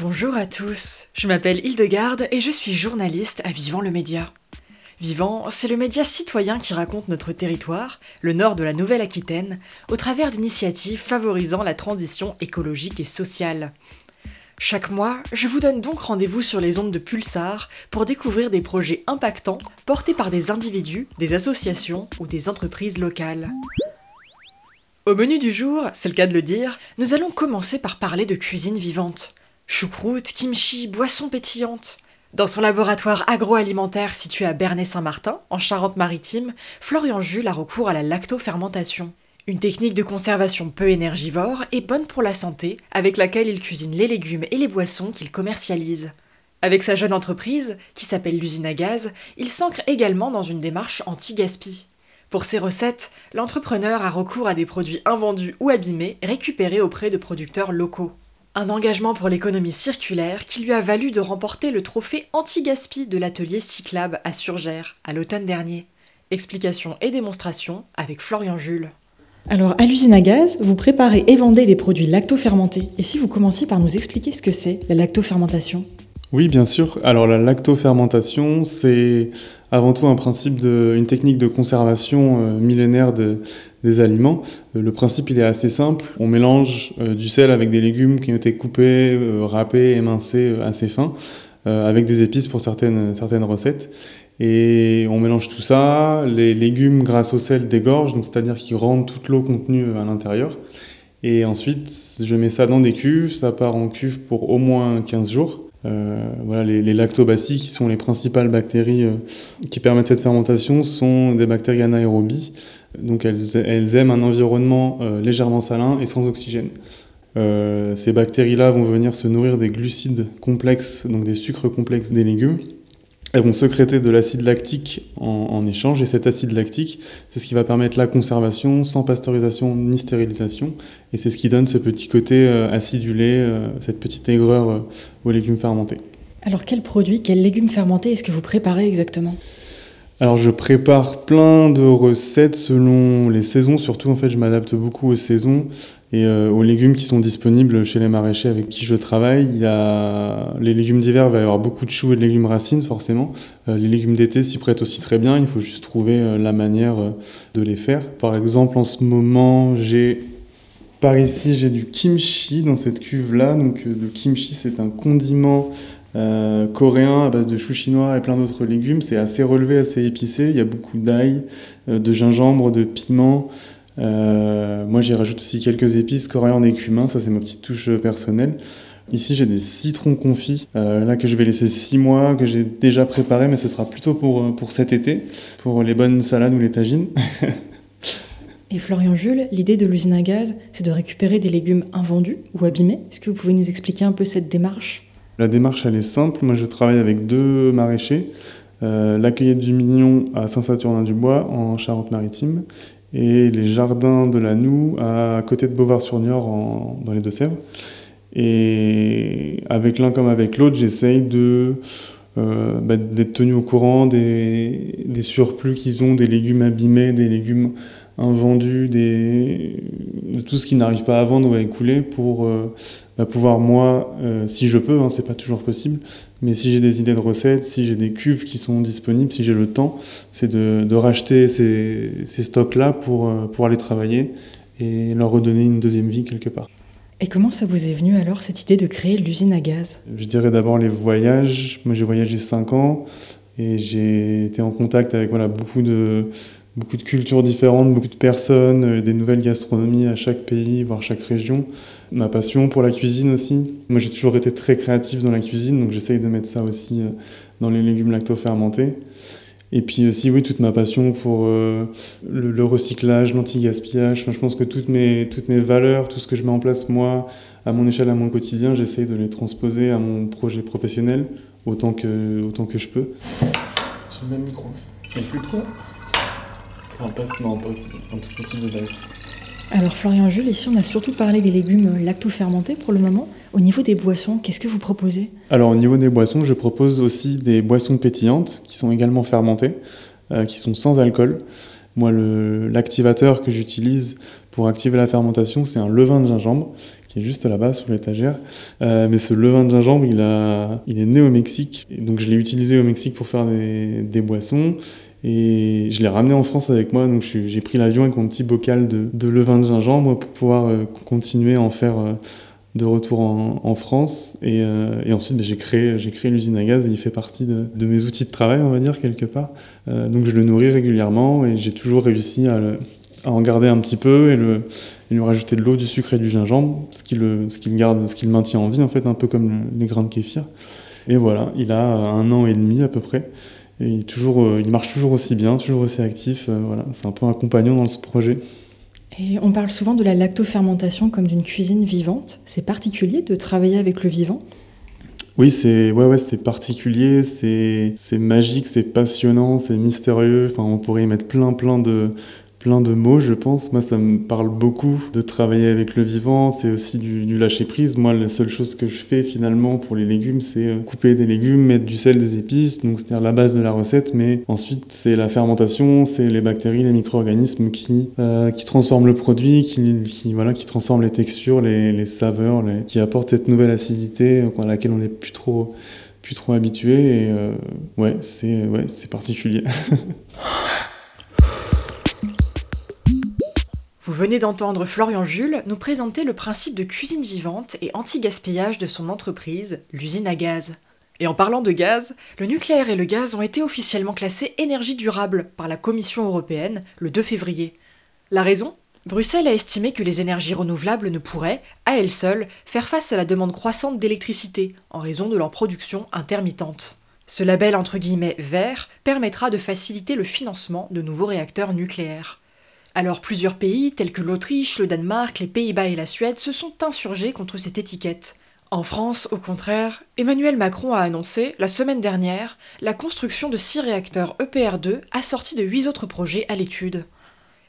Bonjour à tous, je m'appelle Hildegarde et je suis journaliste à Vivant le Média. Vivant, c'est le média citoyen qui raconte notre territoire, le nord de la Nouvelle-Aquitaine, au travers d'initiatives favorisant la transition écologique et sociale. Chaque mois, je vous donne donc rendez-vous sur les ondes de Pulsar pour découvrir des projets impactants portés par des individus, des associations ou des entreprises locales. Au menu du jour, c'est le cas de le dire, nous allons commencer par parler de cuisine vivante. Choucroute, kimchi, boissons pétillantes. Dans son laboratoire agroalimentaire situé à Bernay-Saint-Martin, en Charente-Maritime, Florian Jules a recours à la lactofermentation. Une technique de conservation peu énergivore et bonne pour la santé, avec laquelle il cuisine les légumes et les boissons qu'il commercialise. Avec sa jeune entreprise, qui s'appelle l'usine à gaz, il s'ancre également dans une démarche anti-gaspi. Pour ses recettes, l'entrepreneur a recours à des produits invendus ou abîmés récupérés auprès de producteurs locaux. Un engagement pour l'économie circulaire qui lui a valu de remporter le trophée anti-gaspi de l'atelier Cyclab à Surgères à l'automne dernier. Explication et démonstration avec Florian Jules. Alors, à l'usine à gaz, vous préparez et vendez des produits lactofermentés. Et si vous commenciez par nous expliquer ce que c'est, la lactofermentation? Oui, bien sûr. Alors, la lactofermentation, c'est avant tout un principe de, une technique de conservation euh, millénaire de, des aliments. Euh, le principe, il est assez simple. On mélange euh, du sel avec des légumes qui ont été coupés, euh, râpés, émincés assez fins, avec des épices pour certaines, certaines recettes. Et on mélange tout ça. Les légumes, grâce au sel, dégorgent, c'est-à-dire qu'ils rendent toute l'eau contenue à l'intérieur. Et ensuite, je mets ça dans des cuves. Ça part en cuve pour au moins 15 jours. Voilà, les, les, lactobacilles, qui sont les principales bactéries qui permettent cette fermentation, sont des bactéries anaérobies. Donc elles, aiment un environnement euh, légèrement salin et sans oxygène. Euh, ces bactéries-là vont venir se nourrir des glucides complexes, donc des sucres complexes des légumes. Elles vont sécréter de l'acide lactique en, échange, et cet acide lactique, c'est ce qui va permettre la conservation sans pasteurisation ni stérilisation, et c'est ce qui donne ce petit côté euh, acidulé, cette petite aigreur aux légumes fermentés. Alors quels produits, quels légumes fermentés est-ce que vous préparez exactement? Alors je prépare plein de recettes selon les saisons, surtout en fait je m'adapte beaucoup aux saisons et euh, aux légumes qui sont disponibles chez les maraîchers avec qui je travaille. Il y a les légumes d'hiver, il va y avoir beaucoup de choux et de légumes racines forcément. Euh, les légumes d'été s'y prêtent aussi très bien, il faut juste trouver euh, la manière de les faire. Par exemple en ce moment j'ai par ici j'ai du kimchi dans cette cuve là, donc le kimchi c'est un condiment euh, coréen à base de choux chinois et plein d'autres légumes. C'est assez relevé, assez épicé. Il y a beaucoup d'ail, euh, de gingembre, de piment. Euh, moi, j'y rajoute aussi quelques épices, coriandre et cumin. Ça, c'est ma petite touche personnelle. Ici, j'ai des citrons confits, là que je vais laisser 6 mois, que j'ai déjà préparé, mais ce sera plutôt pour, pour cet été, pour les bonnes salades ou les tagines. Et Florian Jules, l'idée de l'usine à gaz, c'est de récupérer des légumes invendus ou abîmés. Est-ce que vous pouvez nous expliquer un peu cette démarche? La démarche, elle est simple. Moi, je travaille avec deux maraîchers. Euh, la du Mignon à Saint-Saturnin-du-Bois, en Charente-Maritime, et les jardins de la Noue à côté de Beauvoir-sur-Niort, dans les Deux-Sèvres. Et avec l'un comme avec l'autre, j'essaye de euh, bah, d'être tenu au courant des, des surplus qu'ils ont, des légumes abîmés, des légumes invendus, des, de tout ce qui n'arrive pas à vendre ou à écouler pour euh, bah, pouvoir moi, euh, si je peux, hein, c'est pas toujours possible, mais si j'ai des idées de recettes, si j'ai des cuves qui sont disponibles, si j'ai le temps, c'est de, de, racheter ces, ces stocks-là pour, euh, pour aller travailler et leur redonner une deuxième vie quelque part. Et comment ça vous est venu alors cette idée de créer l'usine à gaz? Je dirais d'abord les voyages. Moi j'ai voyagé 5 ans et j'ai été en contact avec voilà, beaucoup, de, beaucoup de cultures différentes, beaucoup de personnes, euh, des nouvelles gastronomies à chaque pays, voire chaque région. Ma passion pour la cuisine aussi. Moi j'ai toujours été très créatif dans la cuisine, donc j'essaye de mettre ça aussi euh, dans les légumes lacto-fermentés. Et puis aussi, oui, toute ma passion pour euh, le, le, recyclage, l'anti-gaspillage. Enfin, je pense que toutes mes, toutes mes valeurs, tout ce que je mets en place, moi, à mon échelle, à mon quotidien, j'essaye de les transposer à mon projet professionnel autant que, autant que je peux. J'ai le même micro, c'est plus Un poste, non, pas aussi, un tout petit de base. Alors Florian Jules, ici on a surtout parlé des légumes lacto-fermentés pour le moment. Au niveau des boissons, qu'est-ce que vous proposez? Alors au niveau des boissons, je propose aussi des boissons pétillantes qui sont également fermentées, euh, qui sont sans alcool. Moi, l'activateur que j'utilise pour activer la fermentation, c'est un levain de gingembre juste là-bas sur l'étagère. Euh, mais ce levain de gingembre, il, est né au Mexique. Donc je l'ai utilisé au Mexique pour faire des, boissons. Et je l'ai ramené en France avec moi. Donc j'ai pris l'avion avec mon petit bocal de, levain de gingembre pour pouvoir euh, continuer à en faire euh, de retour en, France. Et, ensuite, ben, j'ai créé, l'usine à gaz et il fait partie de, de, mes outils de travail, on va dire, quelque part. Donc je le nourris régulièrement et j'ai toujours réussi à, le, à en garder un petit peu et le et lui rajouter de l'eau, du sucre et du gingembre, ce qui le, ce qui le garde, ce qui le maintient en vie en fait, un peu comme le, les grains de kéfir. Et voilà, il a un an et demi à peu près. Et il, toujours, euh, il marche toujours aussi bien, toujours aussi actif. Euh, voilà, c'est un peu un compagnon dans ce projet. Et on parle souvent de la lactofermentation comme d'une cuisine vivante. C'est particulier de travailler avec le vivant? Oui, c'est ouais, ouais, c'est particulier, c'est magique, c'est passionnant, c'est mystérieux. Enfin, on pourrait y mettre plein, plein de, plein de mots, je pense. Moi, ça me parle beaucoup de travailler avec le vivant. C'est aussi du, du, lâcher prise. Moi, la seule chose que je fais finalement pour les légumes, c'est euh, couper des légumes, mettre du sel, des épices. Donc, c'est-à-dire la base de la recette. Mais ensuite, c'est la fermentation, c'est les bactéries, les micro-organismes qui, euh, qui transforment le produit, qui, qui, voilà, qui transforment les textures, les, les saveurs, les, qui apportent cette nouvelle acidité à laquelle on n'est plus trop, plus trop habitué. Et euh, ouais, c'est ouais, particulier. Vous venez d'entendre Florian Jules nous présenter le principe de cuisine vivante et anti-gaspillage de son entreprise, l'usine à gaz. Et en parlant de gaz, le nucléaire et le gaz ont été officiellement classés énergie durable par la Commission européenne le 2 février. La raison? Bruxelles a estimé que les énergies renouvelables ne pourraient, à elles seules, faire face à la demande croissante d'électricité en raison de leur production intermittente. Ce label entre guillemets vert permettra de faciliter le financement de nouveaux réacteurs nucléaires. Alors plusieurs pays, tels que l'Autriche, le Danemark, les Pays-Bas et la Suède, se sont insurgés contre cette étiquette. En France, au contraire, Emmanuel Macron a annoncé, la semaine dernière, la construction de 6 réacteurs EPR2 assortis de 8 autres projets à l'étude.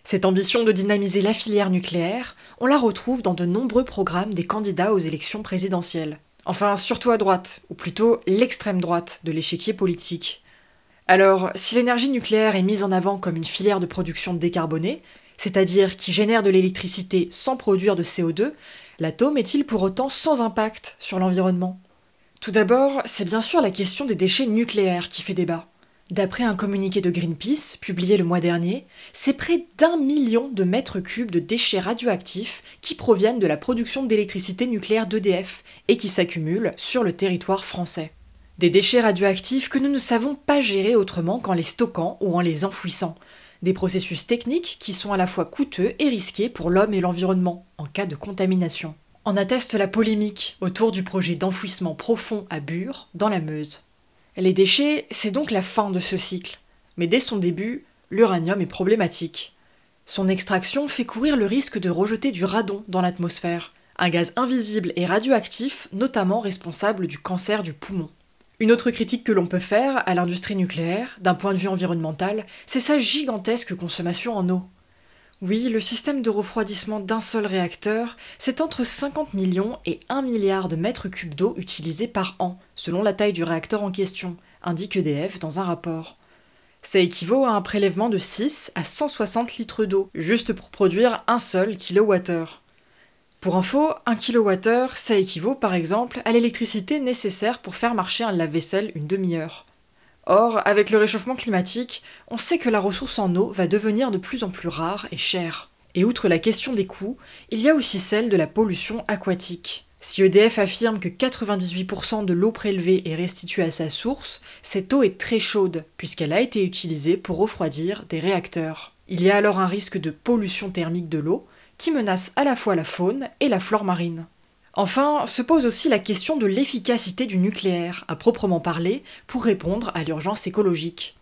Cette ambition de dynamiser la filière nucléaire, on la retrouve dans de nombreux programmes des candidats aux élections présidentielles. Enfin, surtout à droite, ou plutôt l'extrême droite de l'échiquier politique. Alors, si l'énergie nucléaire est mise en avant comme une filière de production décarbonée, c'est-à-dire qui génère de l'électricité sans produire de CO2, l'atome est-il pour autant sans impact sur l'environnement? Tout d'abord, c'est bien sûr la question des déchets nucléaires qui fait débat. D'après un communiqué de Greenpeace, publié le mois dernier, c'est près d'un million de mètres cubes de déchets radioactifs qui proviennent de la production d'électricité nucléaire d'EDF et qui s'accumulent sur le territoire français. Des déchets radioactifs que nous ne savons pas gérer autrement qu'en les stockant ou en les enfouissant. Des processus techniques qui sont à la fois coûteux et risqués pour l'homme et l'environnement en cas de contamination. En atteste la polémique autour du projet d'enfouissement profond à Bure, dans la Meuse. Les déchets, c'est donc la fin de ce cycle. Mais dès son début, l'uranium est problématique. Son extraction fait courir le risque de rejeter du radon dans l'atmosphère, un gaz invisible et radioactif notamment responsable du cancer du poumon. Une autre critique que l'on peut faire à l'industrie nucléaire, d'un point de vue environnemental, c'est sa gigantesque consommation en eau. Oui, le système de refroidissement d'un seul réacteur, c'est entre 50 millions et 1 milliard de mètres cubes d'eau utilisés par an, selon la taille du réacteur en question, indique EDF dans un rapport. Ça équivaut à un prélèvement de 6 à 160 litres d'eau, juste pour produire un seul kilowattheure. Pour info, 1 kWh, ça équivaut par exemple à l'électricité nécessaire pour faire marcher un lave-vaisselle une demi-heure. Or, avec le réchauffement climatique, on sait que la ressource en eau va devenir de plus en plus rare et chère. Et outre la question des coûts, il y a aussi celle de la pollution aquatique. Si EDF affirme que 98% de l'eau prélevée est restituée à sa source, cette eau est très chaude, puisqu'elle a été utilisée pour refroidir des réacteurs. Il y a alors un risque de pollution thermique de l'eau, qui menace à la fois la faune et la flore marine. Enfin, se pose aussi la question de l'efficacité du nucléaire, à proprement parler, pour répondre à l'urgence écologique.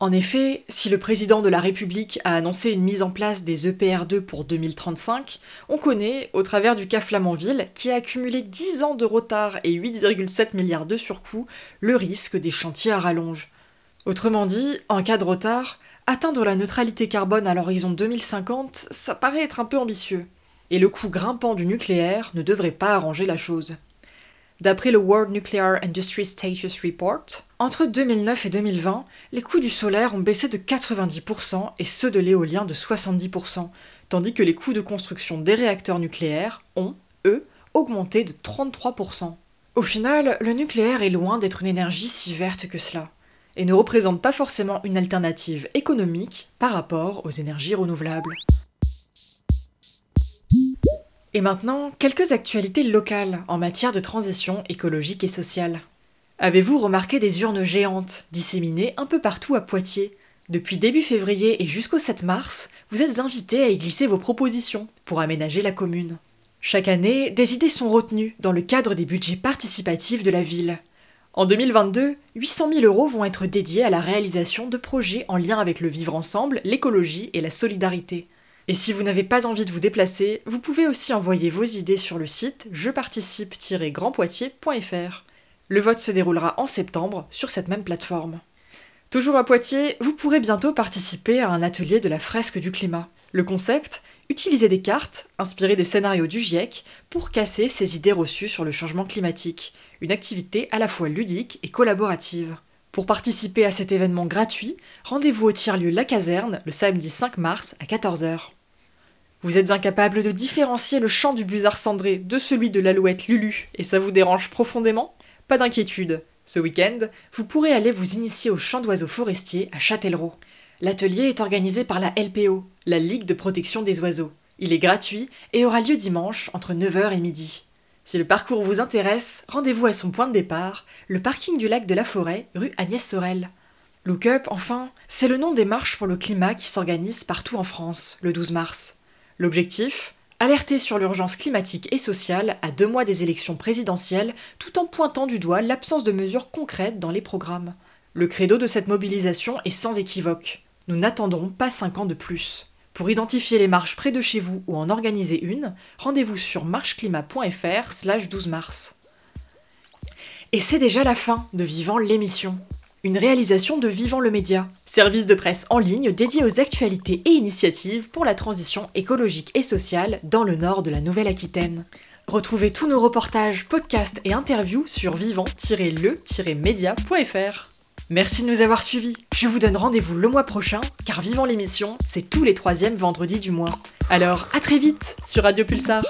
En effet, si le président de la République a annoncé une mise en place des EPR2 pour 2035, on connaît, au travers du cas Flamanville, qui a accumulé 10 ans de retard et 8,7 milliards de surcoûts, le risque des chantiers à rallonge. Autrement dit, en cas de retard, Atteindre la neutralité carbone à l'horizon 2050, ça paraît être un peu ambitieux. Et le coût grimpant du nucléaire ne devrait pas arranger la chose. D'après le World Nuclear Industry Status Report, entre 2009 et 2020, les coûts du solaire ont baissé de 90% et ceux de l'éolien de 70%, tandis que les coûts de construction des réacteurs nucléaires ont, eux, augmenté de 33%. Au final, le nucléaire est loin d'être une énergie si verte que cela, et ne représente pas forcément une alternative économique par rapport aux énergies renouvelables. Et maintenant, quelques actualités locales en matière de transition écologique et sociale. Avez-vous remarqué des urnes géantes disséminées un peu partout à Poitiers? Depuis début février et jusqu'au 7 mars, vous êtes invités à y glisser vos propositions pour aménager la commune. Chaque année, des idées sont retenues dans le cadre des budgets participatifs de la ville. En 2022, 800 000 euros vont être dédiés à la réalisation de projets en lien avec le vivre ensemble, l'écologie et la solidarité. Et si vous n'avez pas envie de vous déplacer, vous pouvez aussi envoyer vos idées sur le site jeparticipe-grandpoitiers.fr. Le vote se déroulera en septembre sur cette même plateforme. Toujours à Poitiers, vous pourrez bientôt participer à un atelier de la fresque du climat. Le concept Utiliser des cartes, inspirées des scénarios du GIEC, pour casser ces idées reçues sur le changement climatique, une activité à la fois ludique et collaborative. Pour participer à cet événement gratuit, rendez-vous au tiers-lieu La Caserne le samedi 5 mars à 14h. Vous êtes incapable de différencier le chant du busard cendré de celui de l'alouette Lulu et ça vous dérange profondément? Pas d'inquiétude. Ce week-end, vous pourrez aller vous initier au chant d'oiseaux forestiers à Châtellerault. L'atelier est organisé par la LPO, la Ligue de protection des oiseaux. Il est gratuit et aura lieu dimanche entre 9h et midi. Si le parcours vous intéresse, rendez-vous à son point de départ, le parking du lac de la Forêt, rue Agnès Sorel. Look Up, enfin, c'est le nom des marches pour le climat qui s'organisent partout en France, le 12 mars. L'objectif Alerter sur l'urgence climatique et sociale à deux mois des élections présidentielles, tout en pointant du doigt l'absence de mesures concrètes dans les programmes. Le credo de cette mobilisation est sans équivoque. Nous n'attendrons pas cinq ans de plus. Pour identifier les marches près de chez vous ou en organiser une, rendez-vous sur marcheclimat.fr slash 12 mars. Et c'est déjà la fin de Vivant l'émission une réalisation de Vivant le Média, service de presse en ligne dédié aux actualités et initiatives pour la transition écologique et sociale dans le nord de la Nouvelle-Aquitaine. Retrouvez tous nos reportages, podcasts et interviews sur vivant-le-média.fr. Merci de nous avoir suivis. Je vous donne rendez-vous le mois prochain, car Vivant l'émission, c'est tous les troisièmes vendredis du mois. Alors, à très vite sur Radio Pulsar.